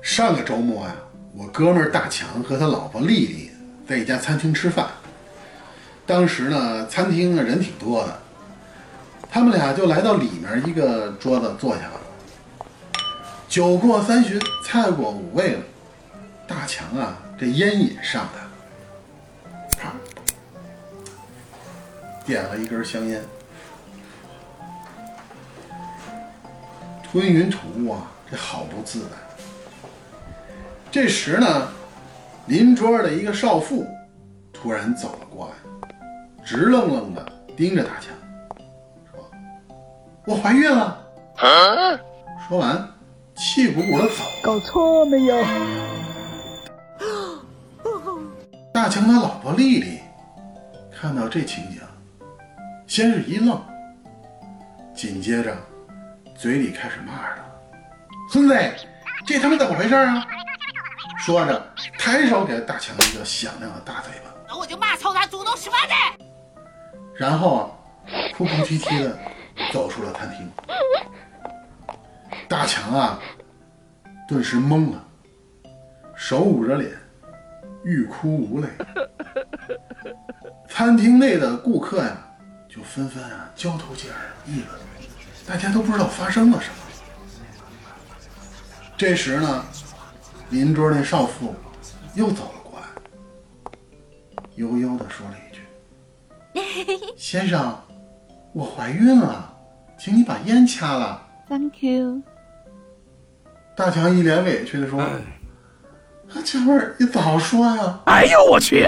上个周末呀，我哥们儿大强和他老婆丽丽在一家餐厅吃饭。当时呢，餐厅人挺多的，他们俩就来到里面一个桌子坐下了。酒过三巡，菜过五味了，大强啊，这烟瘾上来了，啪，点了一根香烟，吞云吐雾啊，这好不自在。这时呢，邻桌的一个少妇突然走了过来，直愣愣的盯着大强，说：“我怀孕了。”说完，气鼓鼓的走。搞错没有？大强他老婆丽丽看到这情景，先是一愣，紧接着嘴里开始骂他：“孙子，这他妈怎么回事啊？”说着，抬手给大强一个响亮的大嘴巴。那我就骂操他祖宗十八代！然后啊，哭哭啼啼的走出了餐厅。大强啊，顿时懵了，手捂着脸，欲哭无泪。餐厅内的顾客呀，就纷纷啊交头接耳议论，大家都不知道发生了什么。这时呢。邻桌那少妇又走了过来，悠悠地说了一句：“ 先生，我怀孕了，请你把烟掐了。” Thank you。大强一脸委屈地说：“啊，姐妹儿，你早说呀！”哎呦我去！